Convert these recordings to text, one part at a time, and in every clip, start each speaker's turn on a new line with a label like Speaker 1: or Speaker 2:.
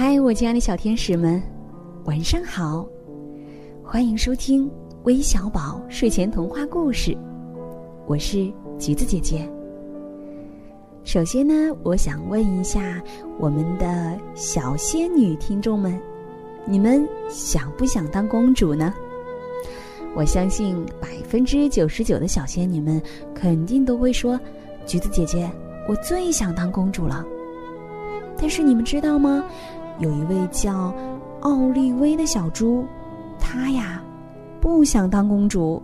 Speaker 1: 嗨，我亲爱的小天使们，晚上好！欢迎收听微小宝睡前童话故事，我是橘子姐姐。首先呢，我想问一下我们的小仙女听众们，你们想不想当公主呢？我相信百分之九十九的小仙女们肯定都会说：“橘子姐姐，我最想当公主了。”但是你们知道吗？有一位叫奥利威的小猪，她呀不想当公主。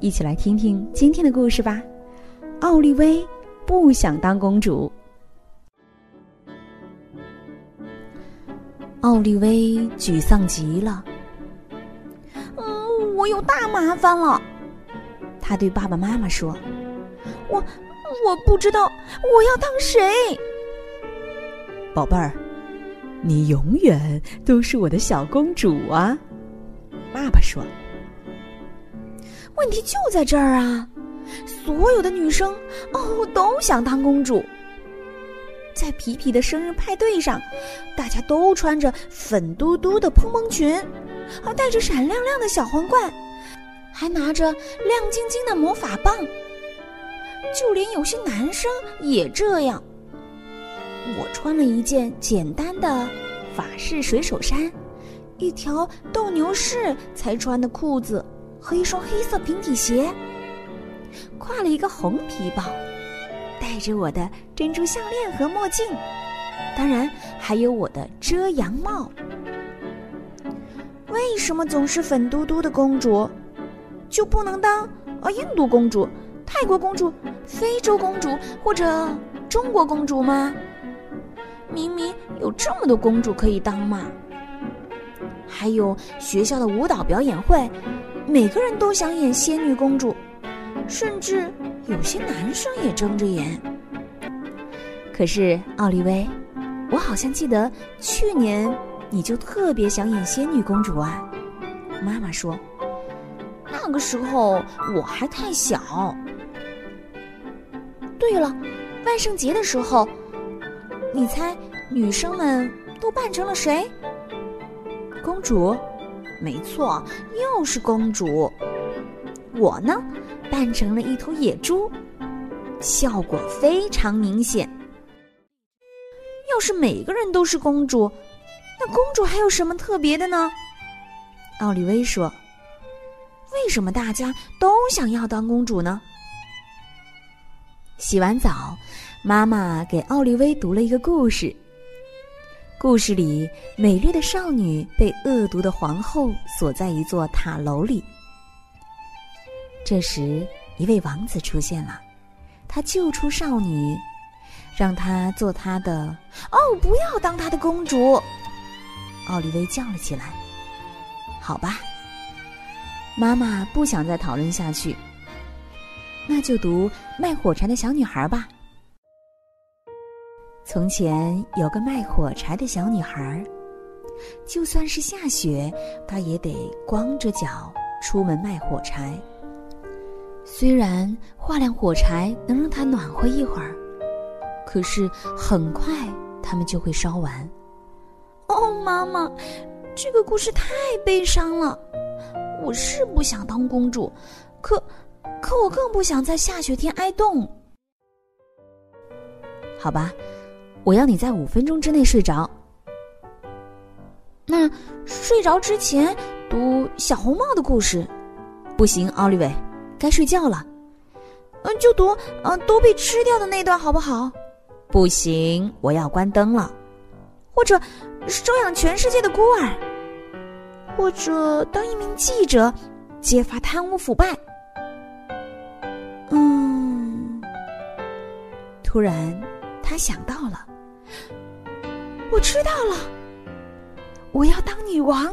Speaker 1: 一起来听听今天的故事吧。奥利威不想当公主。奥利威沮丧极了。
Speaker 2: 嗯，我有大麻烦了。
Speaker 1: 他对爸爸妈妈说：“
Speaker 2: 我我不知道我要当谁。”
Speaker 1: 宝贝儿。你永远都是我的小公主啊！爸爸说：“
Speaker 2: 问题就在这儿啊！所有的女生哦都想当公主。在皮皮的生日派对上，大家都穿着粉嘟嘟的蓬蓬裙，还戴着闪亮亮的小皇冠，还拿着亮晶晶的魔法棒。就连有些男生也这样。”我穿了一件简单的法式水手衫，一条斗牛士才穿的裤子和一双黑色平底鞋，挎了一个红皮包，戴着我的珍珠项链和墨镜，当然还有我的遮阳帽。为什么总是粉嘟嘟的公主，就不能当啊印度公主、泰国公主、非洲公主或者中国公主吗？明明有这么多公主可以当嘛！还有学校的舞蹈表演会，每个人都想演仙女公主，甚至有些男生也睁着眼。可是奥利威，我好像记得去年你就特别想演仙女公主啊！妈妈说，那个时候我还太小。对了，万圣节的时候。你猜，女生们都扮成了谁？公主，没错，又是公主。我呢，扮成了一头野猪，效果非常明显。要是每个人都是公主，那公主还有什么特别的呢？奥利威说：“为什么大家都想要当公主呢？”洗完澡。妈妈给奥利威读了一个故事。故事里，美丽的少女被恶毒的皇后锁在一座塔楼里。这时，一位王子出现了，他救出少女，让她做他的。哦，不要当他的公主！奥利威叫了起来。好吧，妈妈不想再讨论下去。那就读卖火柴的小女孩吧。从前有个卖火柴的小女孩，就算是下雪，她也得光着脚出门卖火柴。虽然画亮火柴能让她暖和一会儿，可是很快它们就会烧完。哦，妈妈，这个故事太悲伤了。我是不想当公主，可可我更不想在下雪天挨冻。好吧。我要你在五分钟之内睡着。那睡着之前读小红帽的故事，不行，奥利维，该睡觉了。嗯，就读嗯都被吃掉的那段好不好？不行，我要关灯了。或者收养全世界的孤儿，或者当一名记者，揭发贪污腐败。嗯，突然他想到了。我知道了，我要当女王。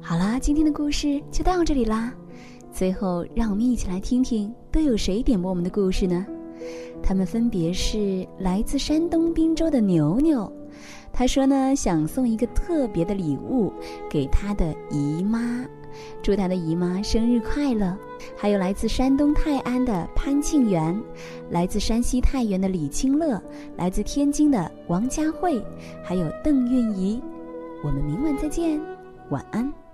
Speaker 2: 好啦，今天的故事就到这里啦。最后，让我们一起来听听都有谁点播我们的故事呢？他们分别是来自山东滨州的牛牛，他说呢想送一个特别的礼物给他的姨妈，
Speaker 1: 祝他的姨妈生日快乐。还有来自山东泰安的潘庆元，来自山西太原的李清乐，来自天津的王佳慧，还有邓韵仪。我们明晚再见，晚安。